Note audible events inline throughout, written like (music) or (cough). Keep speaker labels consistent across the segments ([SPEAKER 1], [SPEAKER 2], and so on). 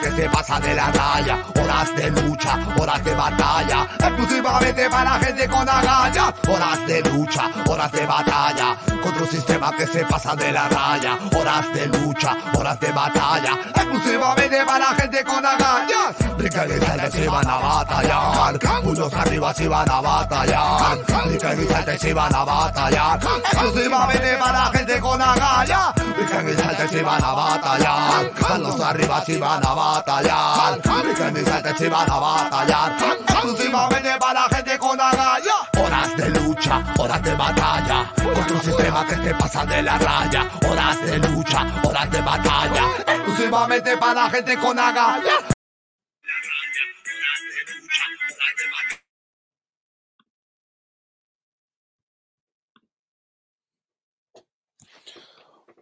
[SPEAKER 1] que se pasa de la raya, horas de lucha, horas de batalla, exclusivamente para gente con agallas, horas de lucha, horas de batalla, contra un sistema que se pasa de la raya, horas de lucha, horas de batalla, exclusivamente para gente con agallas, brincan y si van a batallar, puños arriba si van a batallar, brincan y si van a batallar, exclusivamente para gente con agallas, brincan y si van a batallar, manos arriba si van a batallar, brincan y salten si van a batallar, exclusivamente para gente con agallas, horas de lucha, horas de batalla, contra un sistema que se pasa de la raya, horas de lucha, horas de batalla, exclusivamente para gente con agallas.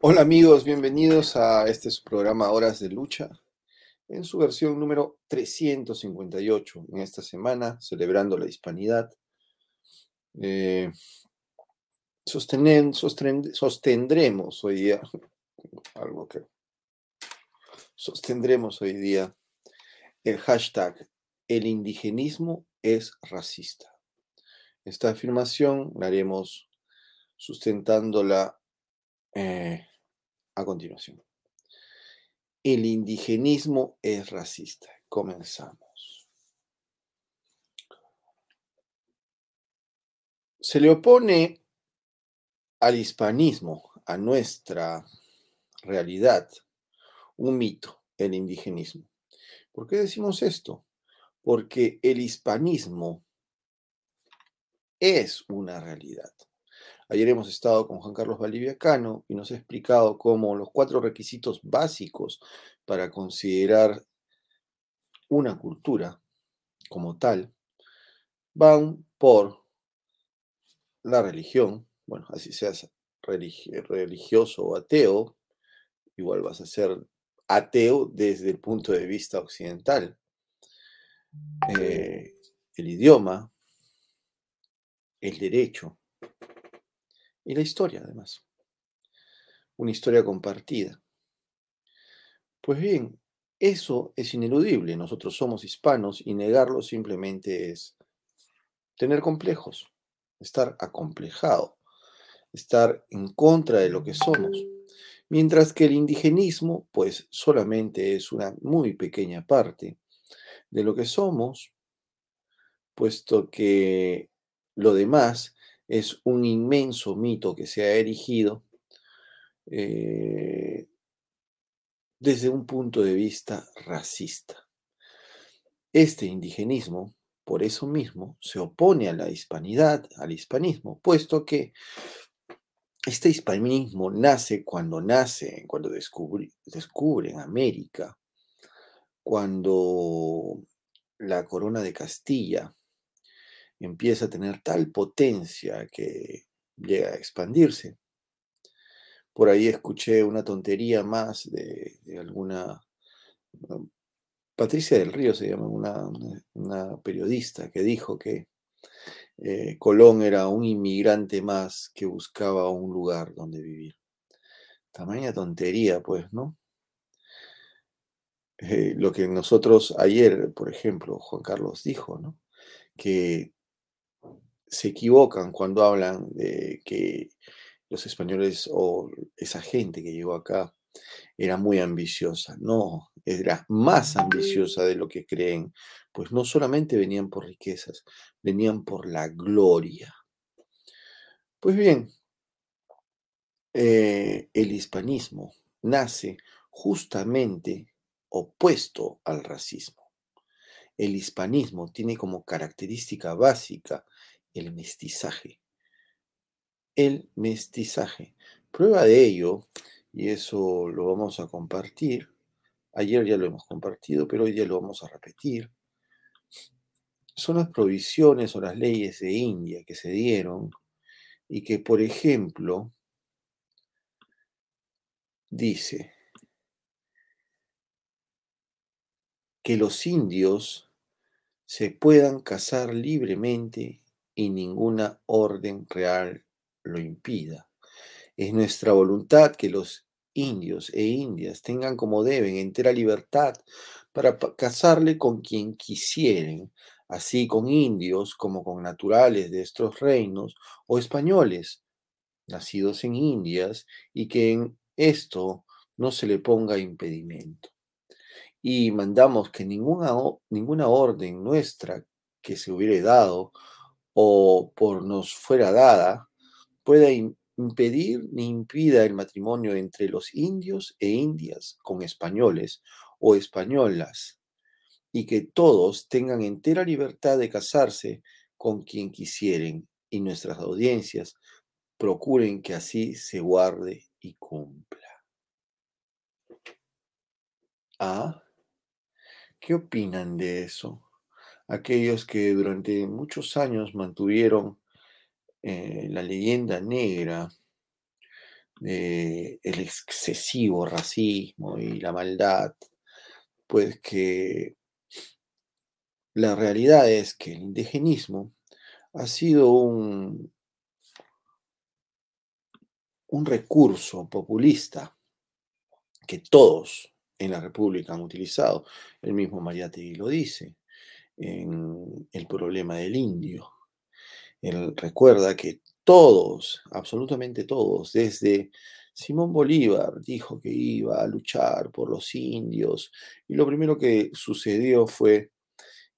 [SPEAKER 2] Hola amigos, bienvenidos a este su programa Horas de Lucha, en su versión número 358, en esta semana, celebrando la hispanidad. Eh, sostenen- sostendremos hoy día, (laughs) algo que sostendremos hoy día, el hashtag El indigenismo es racista. Esta afirmación la haremos sustentándola eh, a continuación. El indigenismo es racista. Comenzamos. Se le opone al hispanismo, a nuestra realidad, un mito, el indigenismo. ¿Por qué decimos esto? Porque el hispanismo es una realidad. Ayer hemos estado con Juan Carlos Valdivia-Cano y nos ha explicado cómo los cuatro requisitos básicos para considerar una cultura como tal van por la religión, bueno, así seas religi- religioso o ateo, igual vas a ser ateo desde el punto de vista occidental. Eh, el idioma, el derecho, y la historia, además. Una historia compartida. Pues bien, eso es ineludible. Nosotros somos hispanos y negarlo simplemente es tener complejos, estar acomplejado, estar en contra de lo que somos. Mientras que el indigenismo, pues solamente es una muy pequeña parte de lo que somos, puesto que lo demás es un inmenso mito que se ha erigido eh, desde un punto de vista racista. Este indigenismo, por eso mismo, se opone a la hispanidad, al hispanismo, puesto que este hispanismo nace cuando nace, cuando descubren América, cuando la corona de Castilla empieza a tener tal potencia que llega a expandirse. Por ahí escuché una tontería más de, alguna... Patricia del Río se llama, una periodista que dijo que eh, Colón era un inmigrante más que buscaba un lugar donde vivir. Tamaña tontería, pues, ¿no? Eh, lo que nosotros ayer, por ejemplo, Juan Carlos dijo, ¿no? Que se equivocan cuando hablan de que los españoles o esa gente que llegó acá era muy ambiciosa. No, era más ambiciosa de lo que creen, pues no solamente venían por riquezas, venían por la gloria. Pues bien, eh, el hispanismo nace justamente opuesto al racismo. El hispanismo tiene como característica básica el mestizaje. El mestizaje. Prueba de ello, y eso lo vamos a compartir, ayer ya lo hemos compartido, pero hoy día lo vamos a repetir, son las provisiones o las leyes de India que se dieron y que, por ejemplo, dice que los indios se puedan casar libremente y ninguna orden real lo impida. Es nuestra voluntad que los indios e indias tengan como deben entera libertad para casarle con quien quisieren, así con indios como con naturales de estos reinos o españoles, nacidos en Indias, y que en esto no se le ponga impedimento. Y mandamos que ninguna, ninguna orden nuestra que se hubiere dado o por nos fuera dada pueda impedir ni impida el matrimonio entre los indios e indias con españoles o españolas, y que todos tengan entera libertad de casarse con quien quisieren, y nuestras audiencias procuren que así se guarde y cumpla. ¿Ah? ¿Qué opinan de eso? Aquellos que durante muchos años mantuvieron eh, la leyenda negra del el excesivo racismo y la maldad, pues que la realidad es que el indigenismo ha sido un, recurso populista que todos en la República han utilizado. El mismo Mariátegui lo dice en El problema del indio. Él recuerda que todos, absolutamente todos, desde Simón Bolívar dijo que iba a luchar por los indios y lo primero que sucedió fue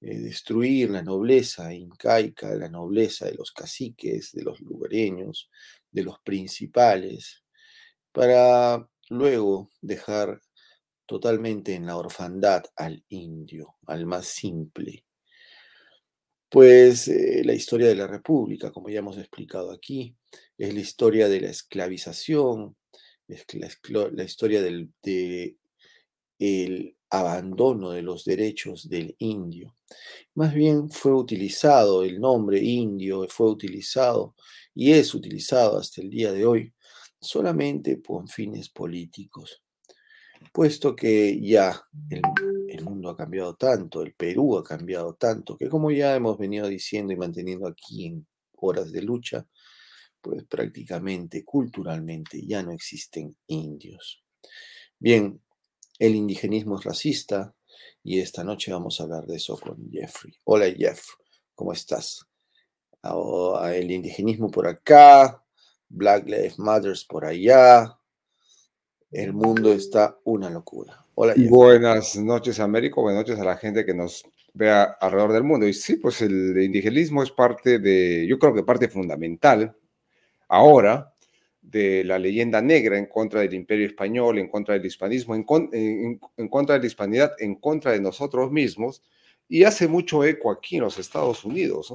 [SPEAKER 2] eh, destruir la nobleza incaica, la nobleza de los caciques, de los lugareños, de los principales, para luego dejar totalmente en la orfandad al indio, al más simple. Pues eh, la historia de la República, como ya hemos explicado aquí, es la historia de la esclavización, es la, historia del el abandono de los derechos del indio. Más bien fue utilizado el nombre indio, fue utilizado y es utilizado hasta el día de hoy solamente con fines políticos puesto que ya el, mundo ha cambiado tanto, el Perú ha cambiado tanto, que como ya hemos venido diciendo y manteniendo aquí en horas de lucha, pues prácticamente culturalmente ya no existen indios. Bien, el indigenismo es racista y esta noche vamos a hablar de eso con Jeffrey. Hola Jeff, ¿cómo estás? Ah, el indigenismo por acá, Black Lives Matters por allá, el mundo está una locura.
[SPEAKER 3] Hola. Buenas noches, Américo. Buenas noches a la gente que nos vea alrededor del mundo. Y sí, pues el indigenismo es parte de, yo creo que parte fundamental ahora de la leyenda negra en contra del imperio español, en contra del hispanismo, en, contra de la hispanidad, en contra de nosotros mismos. Y hace mucho eco aquí en los Estados Unidos.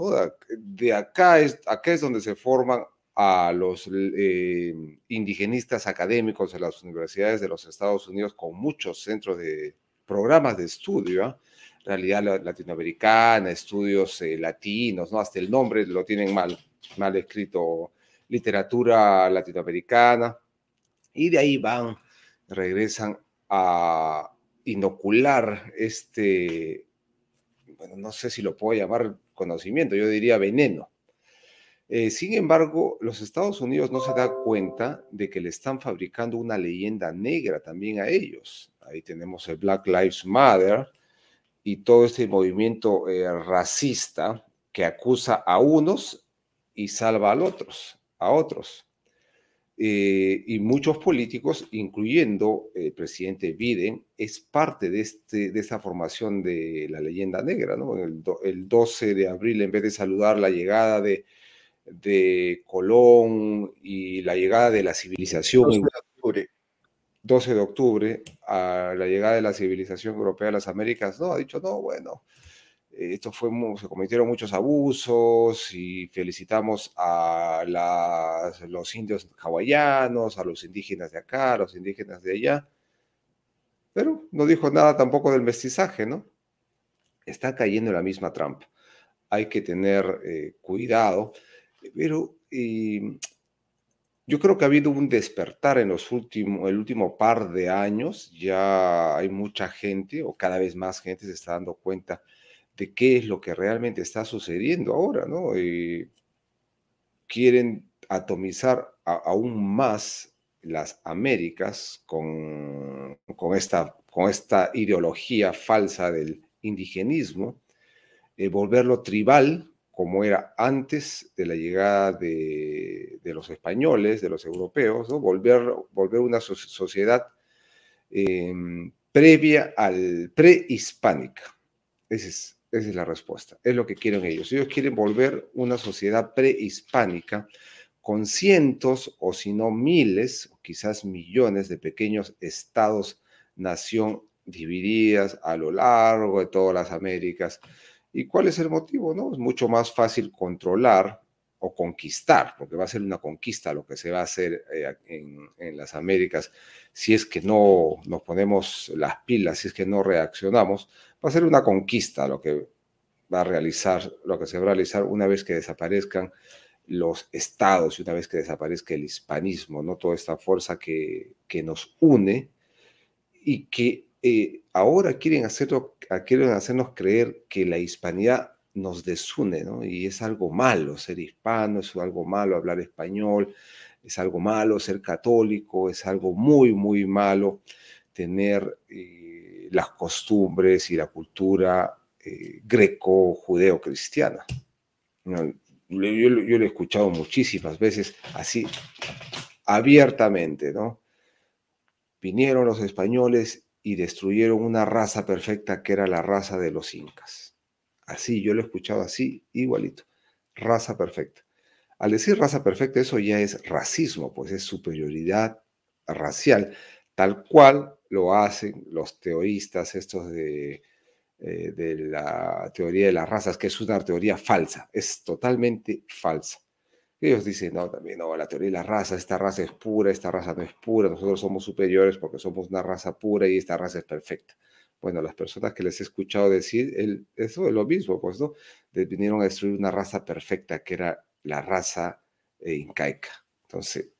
[SPEAKER 3] De acá es, acá es donde se forman a los eh, indigenistas académicos de las universidades de los Estados Unidos con muchos centros de programas de estudio, realidad latinoamericana, estudios eh, latinos, ¿no? hasta el nombre lo tienen mal, mal escrito, literatura latinoamericana, y de ahí van, regresan a inocular este, bueno, no sé si lo puedo llamar conocimiento, yo diría veneno eh, sin embargo, los Estados Unidos no se da cuenta de que le están fabricando una leyenda negra también a ellos. Ahí tenemos el Black Lives Matter y todo este movimiento eh, racista que acusa a unos y salva a otros, a otros. Eh, y muchos políticos, incluyendo el presidente Biden, es parte de, este, esta formación de la leyenda negra. el 12 de abril, en vez de saludar la llegada de de Colón y la llegada de la civilización. 12 de octubre. 12 de octubre, a la llegada de la civilización europea a las Américas, no, ha dicho, no, bueno, esto fue, se cometieron muchos abusos y felicitamos a los indios hawaianos, a los indígenas de acá, a los indígenas de allá, pero no dijo nada tampoco del mestizaje, ¿no? Está cayendo en la misma trampa. Hay que tener eh, cuidado pero em, yo creo que ha habido un despertar en los últimos, el último par de años. Ya hay mucha gente, o cada vez más gente, se está dando cuenta de qué es lo que realmente está sucediendo ahora, ¿no? quieren atomizar aún más las Américas con, con, esta, con esta ideología falsa del indigenismo, eh, volverlo tribal, como era antes de la llegada de, los españoles, de los europeos, volver, volver una sociedad em, previa al prehispánica. Esa es, esa es la respuesta, es lo que quieren ellos. Ellos quieren volver una sociedad prehispánica con cientos o si no miles, o quizás millones de pequeños estados, nación divididas a lo largo de todas las Américas, ¿Y cuál es el motivo? No? Es mucho más fácil controlar o conquistar, porque va a ser una conquista lo que se va a hacer eh, en, las Américas, si es que no nos ponemos las pilas, si es que no reaccionamos, va a ser una conquista lo que va a realizar, lo que se va a realizar una vez que desaparezcan los estados y una vez que desaparezca el hispanismo, ¿no? Toda esta fuerza que, que nos une y que eh, ahora quieren, hacerlo, quieren hacernos creer que la hispanidad nos desune, ¿no? Y es algo malo ser hispano, es algo malo hablar español, es algo malo ser católico, es algo muy, muy malo tener eh, las costumbres y la cultura eh, greco-judeo-cristiana. yo, yo, lo he escuchado muchísimas veces así, abiertamente, ¿no? Vinieron los españoles y destruyeron una raza perfecta que era la raza de los incas. Así, yo lo he escuchado así, igualito. Raza perfecta. Al decir raza perfecta, eso ya es racismo, pues es superioridad racial, tal cual lo hacen los teoristas estos de, eh, de la teoría de las razas, que es una teoría falsa, es totalmente falsa. Ellos dicen, no, también, no, la teoría de la raza, esta raza es pura, esta raza no es pura, nosotros somos superiores porque somos una raza pura y esta raza es perfecta. Bueno, las personas que les he escuchado decir eso es lo mismo, pues, ¿no? vinieron a destruir una raza perfecta que era la raza eh, incaica. Entonces,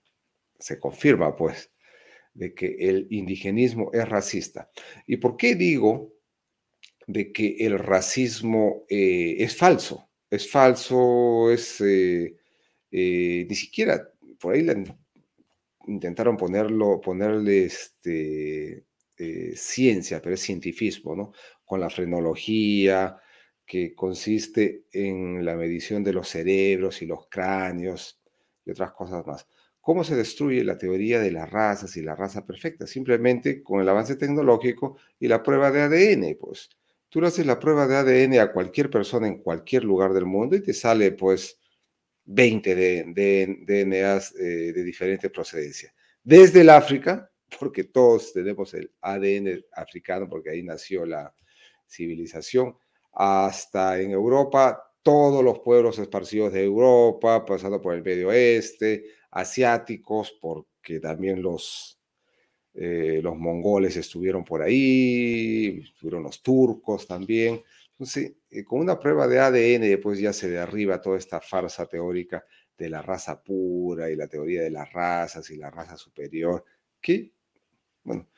[SPEAKER 3] se confirma, pues, de que el indigenismo es racista. ¿Y por qué digo de que el racismo eh, es falso? Es falso, es... Eh, eh, ni siquiera por ahí intentaron ponerlo, ponerle este, eh, ciencia, pero es cientifismo, ¿no? Con la frenología, que consiste en la medición de los cerebros y los cráneos y otras cosas más. ¿Cómo se destruye la teoría de las razas y la raza perfecta? Simplemente con el avance tecnológico y la prueba de ADN, pues. Tú le haces la prueba de ADN a cualquier persona en cualquier lugar del mundo y te sale, pues, 20 de, DNAs eh, de diferente procedencia. Desde el África, (laughs) porque todos tenemos el ADN africano, porque ahí nació la civilización, hasta en Europa, todos los pueblos esparcidos de Europa, pasando por el Medio Oeste, asiáticos, porque también los, eh, los mongoles estuvieron por ahí, estuvieron los turcos también. Entonces, eh, con una prueba de ADN, pues ya se derriba toda esta farsa teórica de la raza pura y la teoría de las razas y la raza superior, que, bueno,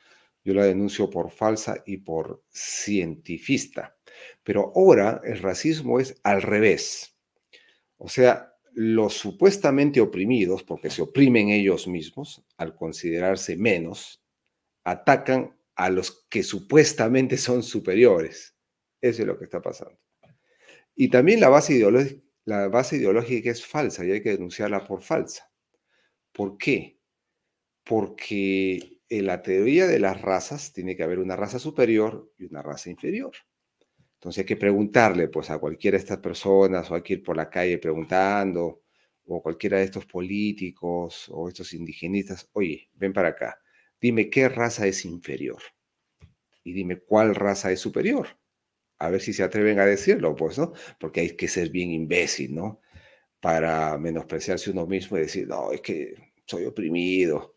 [SPEAKER 3] yo la denuncio por falsa y por cientifista. Pero ahora el racismo es al revés. O sea, los supuestamente oprimidos, porque se oprimen ellos mismos al considerarse menos, atacan a los que supuestamente son superiores. Eso es lo que está pasando. Y también la base, ideológica, es falsa y hay que denunciarla por falsa. ¿Por qué? Porque en la teoría de las razas tiene que haber una raza superior y una raza inferior. Entonces hay que preguntarle pues a cualquiera de estas personas o hay que ir por la calle preguntando o cualquiera de estos políticos o estos indigenistas, oye, ven para acá, dime qué raza es inferior y dime cuál raza es superior a ver si se atreven a decirlo, pues, ¿no? Porque hay que ser bien imbécil, ¿no? Para menospreciarse uno mismo y decir, no, es que soy oprimido,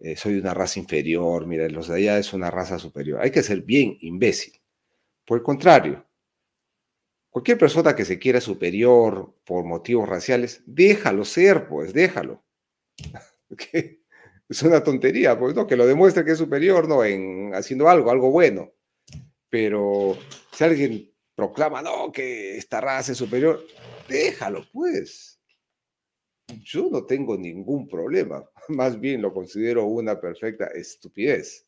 [SPEAKER 3] eh, soy una raza inferior, mira, los de allá es una raza superior. Hay que ser bien imbécil. Por el contrario, cualquier persona que se quiera superior por motivos raciales, déjalo ser, pues, déjalo. (laughs) es una tontería, pues, ¿no? Que lo demuestre que es superior, ¿no? En haciendo algo, algo bueno. Pero si alguien proclama, no, que esta raza es superior, déjalo, pues. yo no tengo ningún problema. (laughs) Más bien lo considero una perfecta estupidez.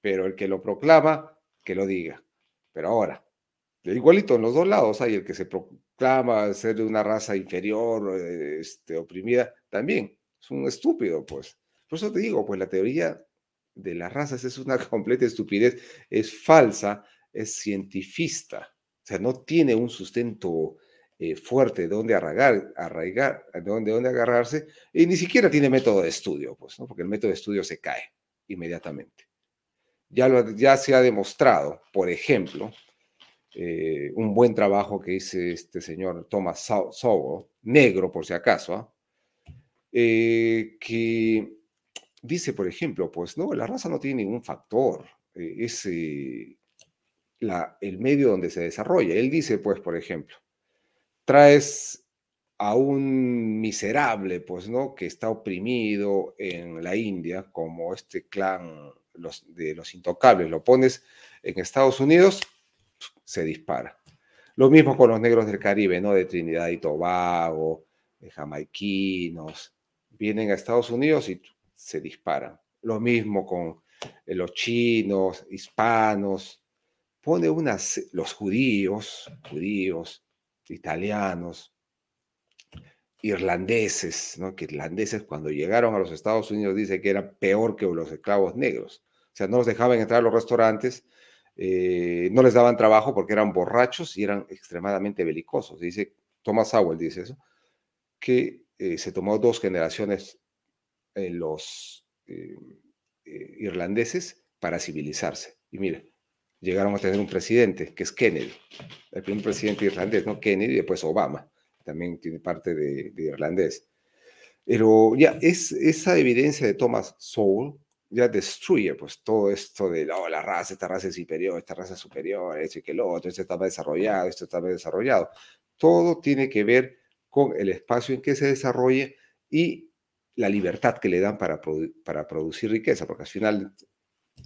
[SPEAKER 3] Pero el que lo proclama, que lo diga. Pero ahora, igualito en los dos lados hay el que se proclama ser de una raza inferior, este, oprimida, también es un estúpido, pues. Por eso te digo, pues la teoría de las razas es una (laughs) completa estupidez, es falsa, es cientifista, o sea, no tiene un sustento eh, fuerte de donde arraigar, arraigar de donde, agarrarse, y ni siquiera tiene método de estudio, pues, porque el método de estudio se cae inmediatamente. Ya, lo, ya se ha demostrado, por ejemplo, eh, un buen trabajo que hizo este señor Thomas Sowell, negro por si acaso, ¿ah? eh, que dice, por ejemplo, pues no, la raza no tiene ningún factor, es el medio donde se desarrolla. Él dice, pues, por ejemplo, traes a un miserable, pues, ¿no? Que está oprimido en la India, como este clan de los intocables, lo pones en Estados Unidos, se dispara. Lo mismo con los negros del Caribe, ¿no? De Trinidad y Tobago, de jamaiquinos, vienen a Estados Unidos y se disparan. Lo mismo con los chinos, hispanos, pone unas, los judíos, judíos, italianos, irlandeses, ¿no? que irlandeses cuando llegaron a los Estados Unidos dice que era peor que los esclavos negros. O sea, no los dejaban entrar a los restaurantes, eh, no les daban trabajo porque eran borrachos y eran extremadamente belicosos. Dice, Thomas Sowell dice eso, que eh, se tomó dos generaciones en los eh, irlandeses para civilizarse. Y mire, llegaron a tener un presidente, que es Kennedy, el primer presidente irlandés, ¿no? Kennedy y después Obama, también tiene parte de, irlandés. Pero ya es, esa evidencia de Thomas Sowell ya destruye pues todo esto de oh, la raza, esta raza es superior, esta raza es superior, esto y que lo otro, esto está desarrollado, esto está desarrollado. Todo tiene que ver con el espacio en que se desarrolle y la libertad que le dan para, para producir riqueza, porque al final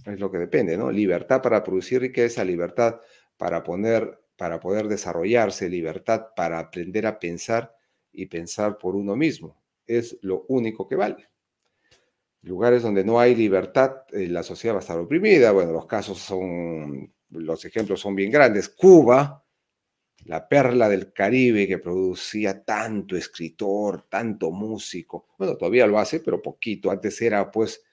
[SPEAKER 3] es lo que depende, ¿no? Libertad para producir riqueza, libertad para, poner, para poder desarrollarse, libertad para aprender a pensar y pensar por uno mismo. Es lo único que vale. Lugares donde no hay libertad, eh, la sociedad va a estar oprimida. Bueno, los casos son, los ejemplos son bien grandes. Cuba, la perla del Caribe que producía tanto escritor, tanto músico. Bueno, todavía lo hace, pero poquito. Antes era pues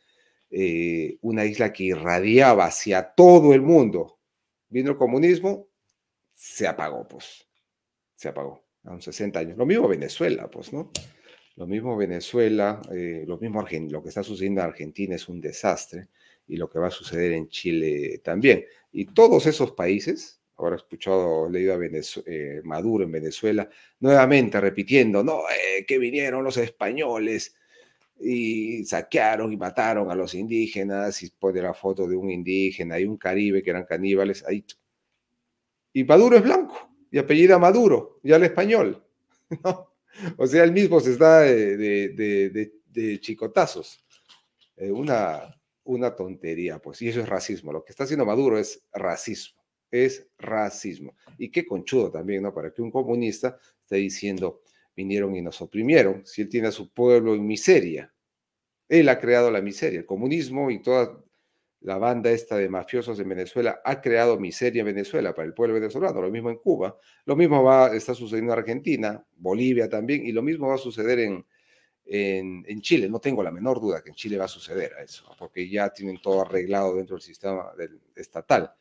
[SPEAKER 3] eh, una isla que irradiaba hacia todo el mundo. Vino el comunismo, se apagó, pues. Se apagó. A unos 60 años. Lo mismo Venezuela, pues, ¿no? Lo mismo Venezuela, eh, lo mismo Argentina. Lo que está sucediendo en Argentina es un desastre y lo que va a suceder en Chile también. Y todos esos países, ahora he escuchado, leído a eh, Maduro en Venezuela, nuevamente repitiendo, no, que vinieron los españoles y saquearon y mataron a los indígenas, y pone la foto de un indígena y un caribe que eran caníbales, ahí. Y Maduro es blanco, y apellida Maduro, y al español. (laughs) O sea, él mismo se está de, chicotazos. Eh, una, una tontería, pues, y eso es racismo. Lo que está haciendo Maduro es racismo, es racismo. Y qué conchudo también, ¿no? Para que un comunista esté diciendo, vinieron y nos oprimieron, si él tiene a su pueblo en miseria. Él ha creado la miseria. El comunismo y toda la banda esta de mafiosos en Venezuela ha creado miseria en Venezuela para el pueblo venezolano. Lo mismo en Cuba, lo mismo va, está sucediendo en Argentina, Bolivia también, y lo mismo va a suceder en, en, Chile. No tengo la menor duda que en Chile va a suceder eso, porque ya tienen todo arreglado dentro del sistema estatal.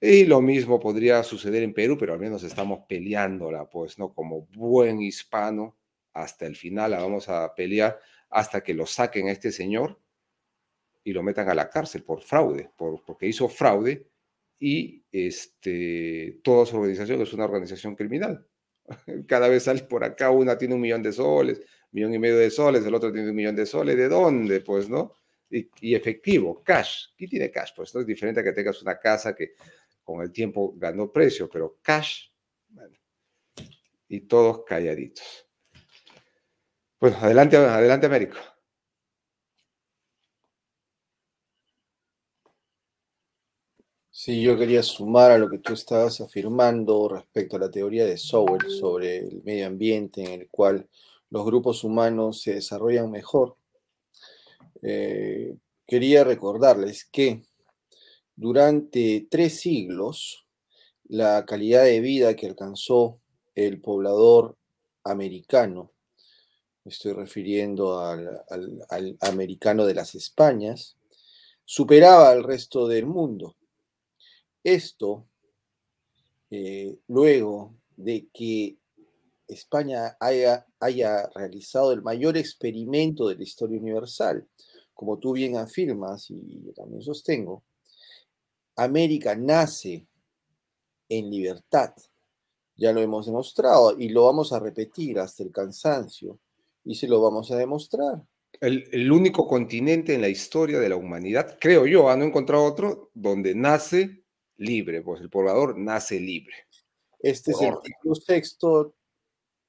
[SPEAKER 3] Y lo mismo podría suceder en Perú, pero al menos estamos peleándola, pues, ¿no? Como buen hispano, hasta el final la vamos a pelear hasta que lo saquen a este señor y lo metan a la cárcel por fraude, por, porque hizo fraude y este, toda su organización es una organización criminal. (laughs) Cada vez sale por acá, una tiene un millón de soles, millón y medio de soles, el otro tiene un millón de soles, ¿de dónde? Pues, ¿no? Y, y efectivo, cash. ¿Quién tiene cash? Pues no es diferente a que tengas una casa que con el tiempo ganó precio, pero cash, bueno, y todos calladitos. Bueno, adelante, adelante, Américo.
[SPEAKER 2] Sí, yo quería sumar a lo que tú estabas afirmando respecto a la teoría de Sowell sobre el medio ambiente, en el cual los grupos humanos se desarrollan mejor. Eh, quería recordarles que durante tres siglos, la calidad de vida que alcanzó el poblador americano, estoy refiriendo al, americano de las Españas, superaba al resto del mundo. Esto, eh, luego de que España haya, haya realizado el mayor experimento de la historia universal, como tú bien afirmas y yo también sostengo, América nace en libertad. Ya lo hemos demostrado y lo vamos a repetir hasta el cansancio y se lo vamos a demostrar.
[SPEAKER 3] El, único continente en la historia de la humanidad, creo yo, ¿ah? no he encontrado otro, donde nace libre, pues el poblador nace libre.
[SPEAKER 2] Este es el título sexto,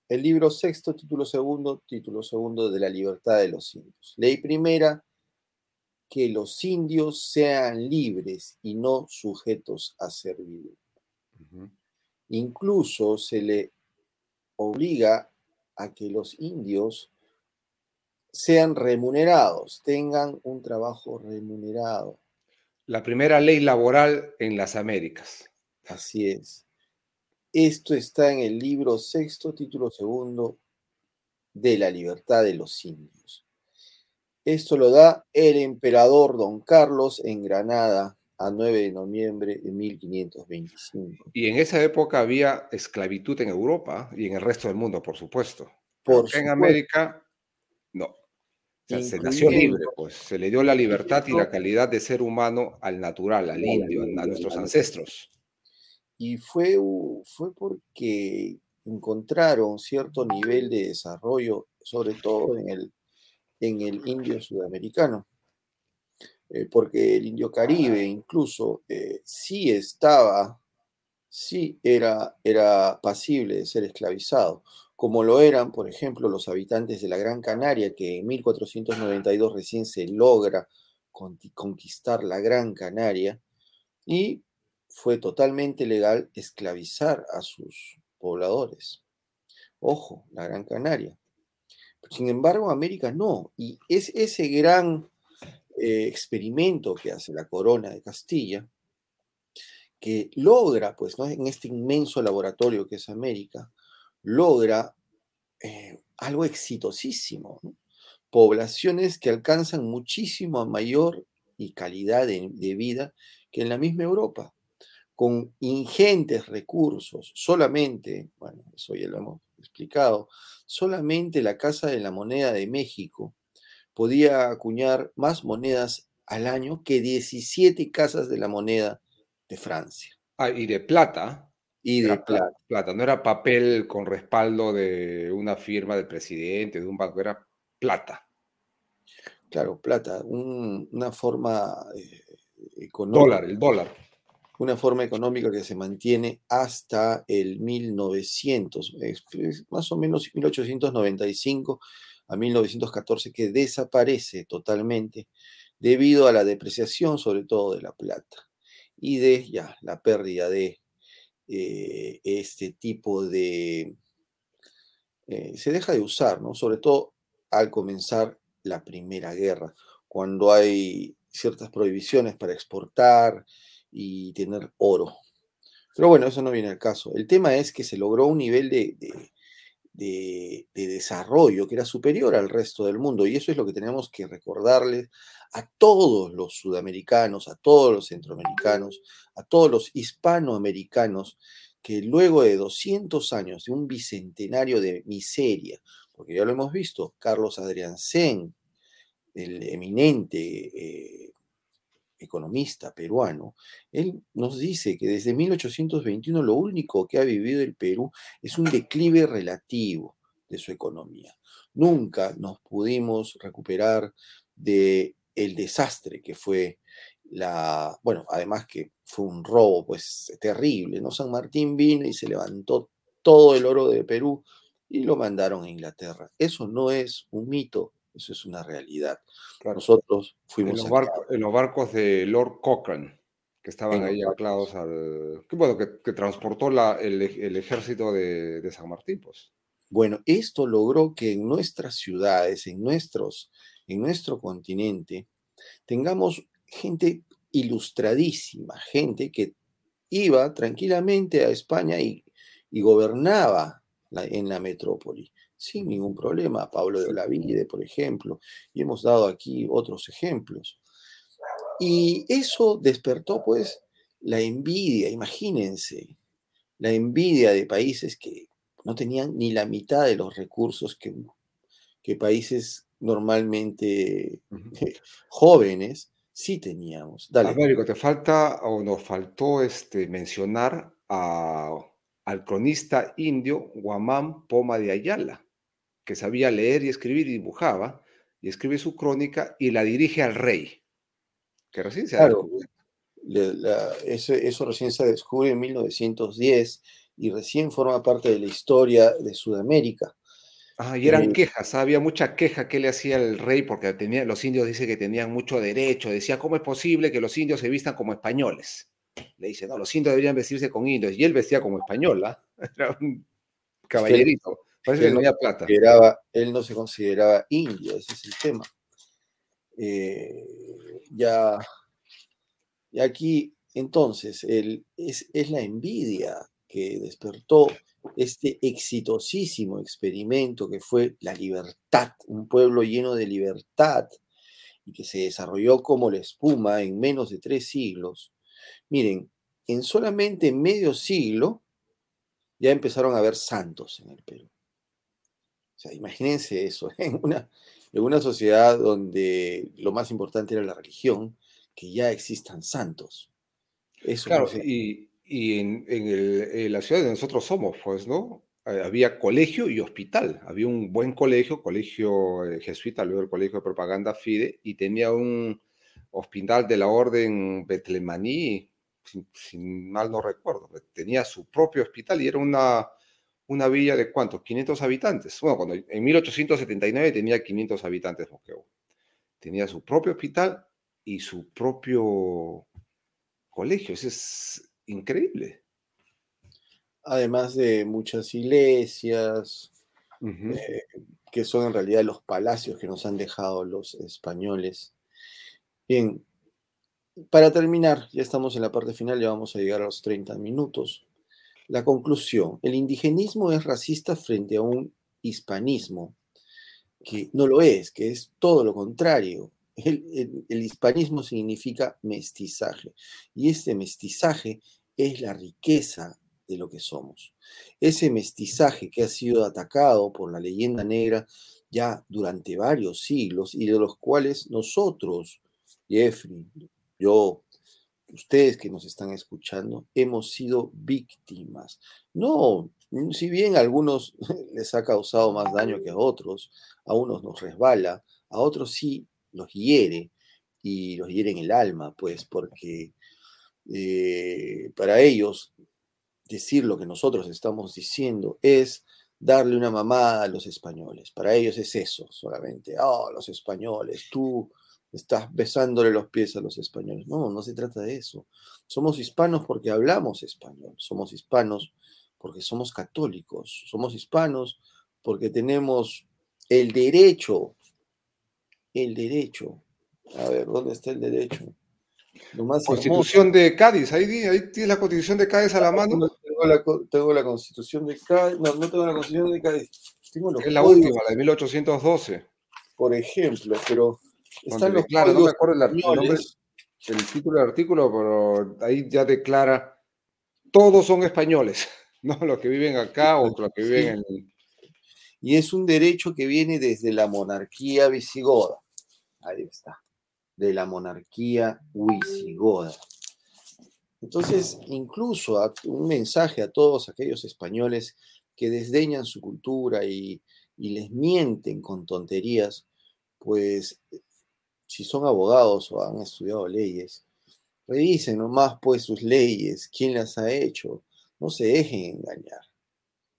[SPEAKER 2] el libro sexto, título segundo, título segundo de la libertad de los indios. Ley primera, que los indios sean libres y no sujetos a servir. Incluso se le obliga a que los indios sean remunerados, tengan un trabajo remunerado.
[SPEAKER 3] La primera ley laboral en las Américas.
[SPEAKER 2] Así es. Esto está en el libro sexto, título segundo de la libertad de los indios. Esto lo da el emperador don Carlos en Granada a 9 de noviembre de 1525.
[SPEAKER 3] Y en esa época había esclavitud en Europa y en el resto del mundo, por supuesto. Por en América, no. se nació libre, pues se le dio la libertad y la calidad de ser humano al natural, al indio, a nuestros ancestros.
[SPEAKER 2] Y fue, fue porque encontraron cierto nivel de desarrollo, sobre todo en el en el indio sudamericano, eh, porque el indio caribe incluso eh, sí estaba, sí era, era pasible de ser esclavizado, como lo eran, por ejemplo, los habitantes de la Gran Canaria, que en 1492 recién se logra conquistar la Gran Canaria, y fue totalmente legal esclavizar a sus pobladores. Ojo, la Gran Canaria. Sin embargo, América no. Y es ese gran eh, experimento que hace la corona de Castilla, que logra, pues, ¿no? en este inmenso laboratorio que es América, logra eh, algo exitosísimo. Poblaciones que alcanzan muchísimo mayor y calidad de, de vida que en la misma Europa, con ingentes recursos, solamente, bueno, eso ya lo hemos explicado, solamente la Casa de la Moneda de México podía acuñar más monedas al año que 17 casas de la moneda de Francia.
[SPEAKER 3] Ah, y de plata.
[SPEAKER 2] Y de plata.
[SPEAKER 3] plata. No era papel con respaldo de una firma del presidente, de un banco, era plata.
[SPEAKER 2] Claro, plata, una forma eh, económica.
[SPEAKER 3] Dólar, el dólar
[SPEAKER 2] una forma económica que se mantiene hasta el 1900, más o menos 1895 a 1914, que desaparece totalmente debido a la depreciación, sobre todo de la plata, y de ya la pérdida de eh, este tipo de... Eh, se deja de usar, ¿no? Sobre todo al comenzar la Primera Guerra, cuando hay ciertas prohibiciones para exportar, y tener oro. Pero bueno, eso no viene al caso. El tema es que se logró un nivel de, de, desarrollo que era superior al resto del mundo y eso es lo que tenemos que recordarles a todos los sudamericanos, a todos los centroamericanos, a todos los hispanoamericanos que luego de 200 años de un bicentenario de miseria, porque ya lo hemos visto, Carlos Adrián Sen, el eminente eh, economista peruano, él nos dice que desde 1821 lo único que ha vivido el Perú es un declive relativo de su economía. Nunca nos pudimos recuperar de el desastre que fue la, bueno, además que fue un robo pues terrible, ¿no? San Martín vino y se levantó todo el oro de Perú y lo mandaron a Inglaterra. Eso no es un mito, eso es una realidad. Nosotros fuimos...
[SPEAKER 3] En los, barcos de Lord Cochrane, que estaban ahí anclados al... Que, bueno, que, transportó el, ejército de, San Martín, pues.
[SPEAKER 2] Bueno, esto logró que en nuestras ciudades, en, nuestros, en nuestro continente, tengamos gente ilustradísima, gente que iba tranquilamente a España y, gobernaba en la metrópoli sin ningún problema. Pablo de Olavide, por ejemplo, y hemos dado aquí otros ejemplos. Y eso despertó pues la envidia, imagínense, la envidia de países que no tenían ni la mitad de los recursos que, que países normalmente jóvenes sí teníamos.
[SPEAKER 3] Dale. Américo, te falta o nos faltó este, mencionar al cronista indio Guamán Poma de Ayala, que sabía leer y escribir y dibujaba, y escribe su crónica y la dirige al rey, que recién se
[SPEAKER 2] claro, eso recién se descubre en 1910 y recién forma parte de la historia de Sudamérica.
[SPEAKER 3] Ah, y eran eh, quejas, había mucha queja que le hacía el rey porque tenía, los indios dice que tenían mucho derecho, decía, ¿cómo es posible que los indios se vistan como españoles? Le dice, no, los indios deberían vestirse con indios, y él vestía como español, ¿ah? (laughs) era un caballerito, parece que no había plata.
[SPEAKER 2] Él no se consideraba indio, ese es el tema. Eh, ya, y aquí, entonces, el, es, es la envidia que despertó este exitosísimo experimento que fue la libertad, un pueblo lleno de libertad y que se desarrolló como la espuma en menos de tres siglos. Miren, en solamente medio siglo ya empezaron a haber santos en el Perú. O sea, imagínense eso, (laughs) en una, en una sociedad donde lo más importante era la religión, que ya existan santos.
[SPEAKER 3] Eso claro, y, y en, la ciudad de nosotros somos, pues, ¿no? Eh, había colegio y hospital. Había un buen colegio, colegio eh, jesuita, luego el colegio de propaganda FIDE, y tenía un hospital de la orden Betlemaní, sin, mal no recuerdo. Tenía su propio hospital y era una, una villa de cuántos, 500 habitantes. Bueno, cuando en 1879 tenía 500 habitantes Mosqueo. Tenía su propio hospital y su propio colegio. Ese es increíble.
[SPEAKER 2] Además de muchas iglesias, eh, que son en realidad los palacios que nos han dejado los españoles. Bien, para terminar, ya estamos en la parte final, ya vamos a llegar a los 30 minutos. La conclusión, el indigenismo es racista frente a un hispanismo que no lo es, que es todo lo contrario. el, hispanismo significa mestizaje y este mestizaje es la riqueza de lo que somos. Ese mestizaje que ha sido atacado por la leyenda negra ya durante varios siglos y de los cuales nosotros, Jeffrey, yo, ustedes que nos están escuchando, hemos sido víctimas. No, si bien a algunos (laughs) les ha causado más daño que a otros, a unos nos resbala, a otros sí los hiere y los hiere en el alma, pues porque eh, para ellos decir lo que nosotros estamos diciendo es darle una mamada a los españoles. Para ellos es eso solamente. Oh, los españoles, tú estás besándole los pies a los españoles. No, no se trata de eso. Somos hispanos porque hablamos español. Somos hispanos porque somos católicos. Somos hispanos porque tenemos el derecho, el derecho. A ver, ¿dónde está el derecho?
[SPEAKER 3] constitución de Cádiz, ahí, ahí tienes la constitución de Cádiz a la mano.
[SPEAKER 2] tengo, la, constitución de Cádiz, no, no tengo la constitución de Cádiz.
[SPEAKER 3] es la última, la de 1812.
[SPEAKER 2] Por ejemplo, pero
[SPEAKER 3] están los declara, no me acuerdo el, el título del artículo, pero ahí ya declara, todos son españoles, (laughs) no los que viven acá o los que viven en...
[SPEAKER 2] Y es un derecho que viene desde la monarquía visigoda. Ahí está de la monarquía visigoda. Entonces, incluso un mensaje a todos aquellos españoles que desdeñan su cultura y, les mienten con tonterías, pues si son abogados o han estudiado leyes, revisen nomás pues sus leyes, quién las ha hecho, no se dejen engañar.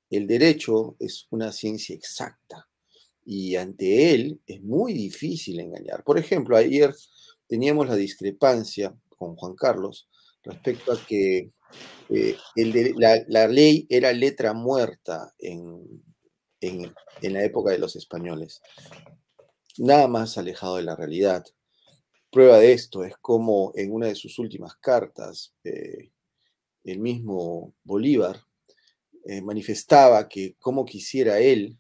[SPEAKER 2] El derecho es una ciencia exacta y ante él es muy difícil engañar. Por ejemplo, ayer teníamos la discrepancia con Juan Carlos respecto a que eh, la, ley era letra muerta en, la época de los españoles. Nada más alejado de la realidad. Prueba de esto es como en una de sus últimas cartas, eh, el mismo Bolívar eh, manifestaba que como quisiera él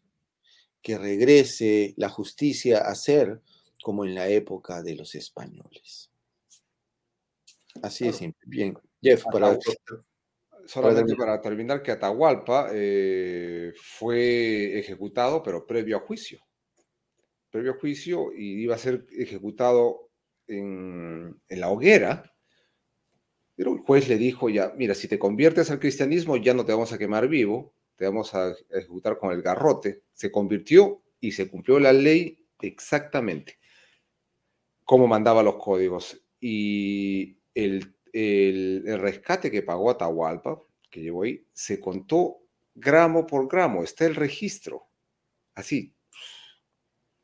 [SPEAKER 2] que regrese la justicia a ser como en la época de los españoles. Así es simple. Bien, Jeff, para...
[SPEAKER 3] Solamente para terminar, que Atahualpa eh, fue ejecutado, pero previo a juicio. Previo juicio y iba a ser ejecutado en, la hoguera. Pero el juez le dijo ya, mira, si te conviertes al cristianismo ya no te vamos a quemar vivo, te vamos a ejecutar con el garrote. Se convirtió y se cumplió la ley exactamente como mandaba los códigos. Y el, rescate que pagó Atahualpa, que llevó ahí, se contó gramo por gramo, está el registro. Así.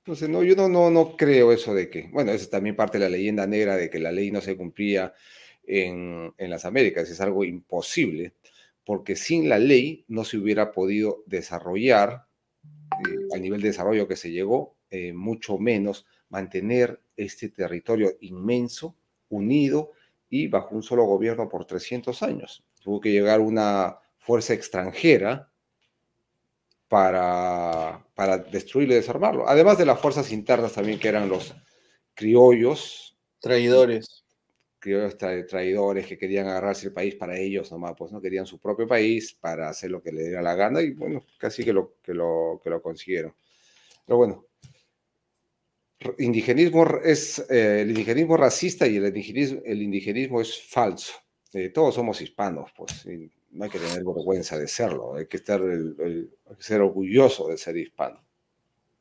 [SPEAKER 3] Entonces, no, yo no, no, no creo eso de que, bueno, eso es también parte de la leyenda negra de que la ley no se cumplía en, en las Américas, es algo imposible porque sin la ley no se hubiera podido desarrollar eh, al nivel de desarrollo que se llegó, eh, mucho menos mantener este territorio inmenso, unido y bajo un solo gobierno por 300 años. Tuvo que llegar una fuerza extranjera para, para destruirlo y desarmarlo. Además de las fuerzas internas también que eran los criollos.
[SPEAKER 2] Traidores
[SPEAKER 3] criollos traidores que querían agarrarse el país para ellos nomás, pues no querían su propio país para hacer lo que le diera la gana y bueno, casi que lo, que lo, que lo consiguieron. Pero bueno, indigenismo es, eh, el indigenismo racista y el indigenismo, el indigenismo es falso. Eh, todos somos hispanos, pues no hay que tener vergüenza de serlo, hay que, estar hay que ser orgulloso de ser hispano.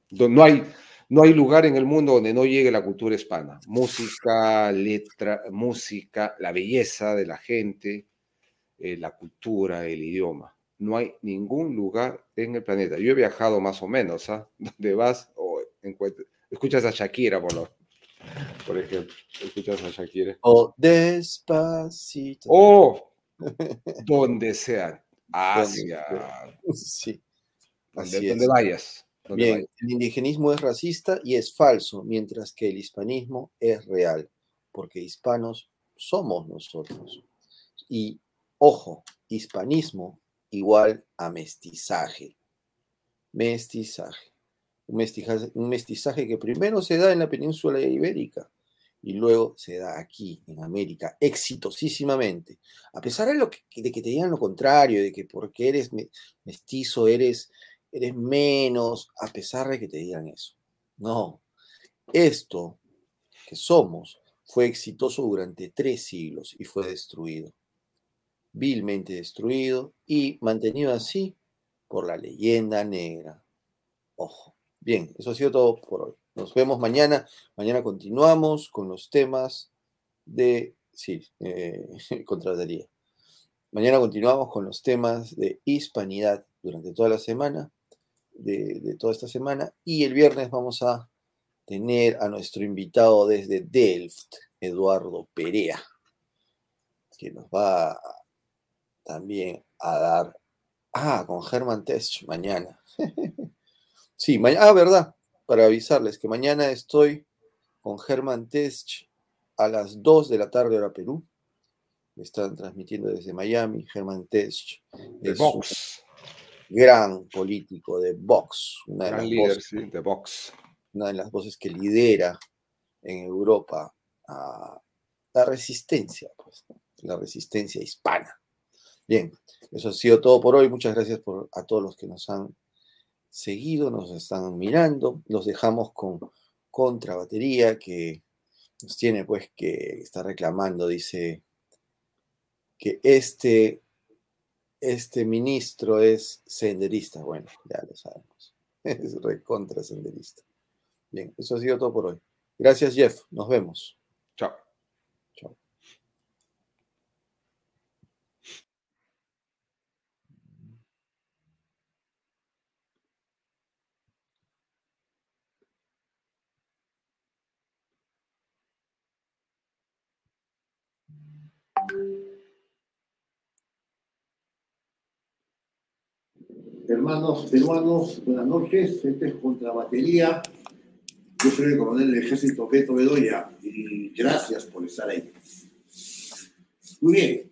[SPEAKER 3] No hay, no hay lugar en el mundo donde no llegue la cultura hispana. Música, letra, música, la belleza de la gente, eh, la cultura, el idioma. No hay ningún lugar en el planeta. Yo he viajado más o menos, ¿ah? (laughs) Donde vas o escuchas a Shakira, por, lo, por ejemplo. Escuchas a Shakira.
[SPEAKER 2] O despacito.
[SPEAKER 3] O donde sea. Asia. (laughs)
[SPEAKER 2] Sí.
[SPEAKER 3] donde vayas.
[SPEAKER 2] Bien, el indigenismo es racista y es falso, mientras que el hispanismo es real, porque hispanos somos nosotros. Y ojo, hispanismo igual a mestizaje. Mestizaje. Un mestizaje, un mestizaje que primero se da en la península ibérica y luego se da aquí, en América, exitosísimamente. A pesar de, lo que, de que te digan lo contrario, de que porque eres mestizo eres eres menos, a pesar de que te digan eso. No, esto que somos fue exitoso durante tres siglos y fue destruido, vilmente destruido y mantenido así por la leyenda negra. Ojo. Bien, eso ha sido todo por hoy. Nos vemos mañana. Mañana continuamos con los temas de, sí, eh, (laughs) contratería. Mañana continuamos con los temas de hispanidad durante toda la semana de, toda esta semana. Y el viernes vamos a tener a nuestro invitado desde Delft, Eduardo Perea, que nos va también a dar, ah, con Germán Test mañana. (laughs) sí, mañana, ah, verdad, para avisarles que mañana estoy con Germán Test a las 2 de la tarde hora Perú. Me están transmitiendo desde Miami, Germán Test.
[SPEAKER 3] De Vox
[SPEAKER 2] gran político de Vox, una de, las
[SPEAKER 3] voces, de Vox.
[SPEAKER 2] una de las voces que lidera en Europa a la resistencia, pues, la resistencia hispana. Bien, eso ha sido todo por hoy. Muchas gracias por, a todos los que nos han seguido, nos están mirando. Los dejamos con contrabatería que nos tiene pues que está reclamando, dice que este este ministro es senderista. Bueno, ya lo sabemos. (laughs) Es recontra senderista. Bien, eso ha sido todo por hoy. Gracias, Jeff. Nos vemos.
[SPEAKER 3] Chao.
[SPEAKER 4] Hermanos peruanos, buenas noches. Este es Contrabatería. Yo soy el coronel del ejército Beto Bedoya y gracias por estar ahí. Muy bien,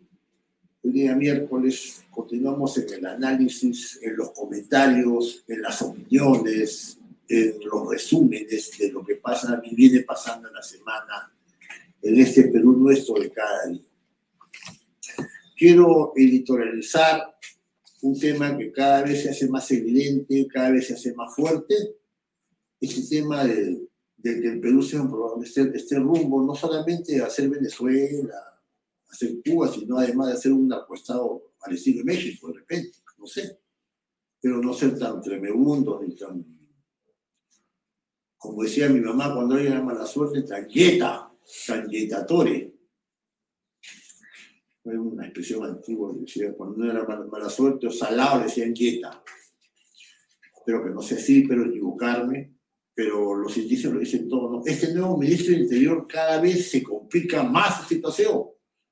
[SPEAKER 4] el día miércoles continuamos en el análisis, en los comentarios, en las opiniones, en los resúmenes de lo que pasa y viene pasando en la semana en este Perú nuestro de cada día. Quiero editorializar un tema que cada vez se hace más evidente, cada vez se hace más fuerte, ese tema de, de que el Perú sea este, este rumbo, no solamente a Venezuela, a Cuba, sino además de hacer un al estilo de México, de repente, no sé, pero no ser tan tremebundo ni tan, como decía mi mamá cuando ella era mala suerte, tan quieta, tan quietatore una expresión antigua que decía, cuando no era mala, suerte o salado decían quieta. Espero que no sea así, pero equivocarme, pero los indicios lo dicen todo. ¿no? Este nuevo ministro del Interior cada vez se complica más la situación.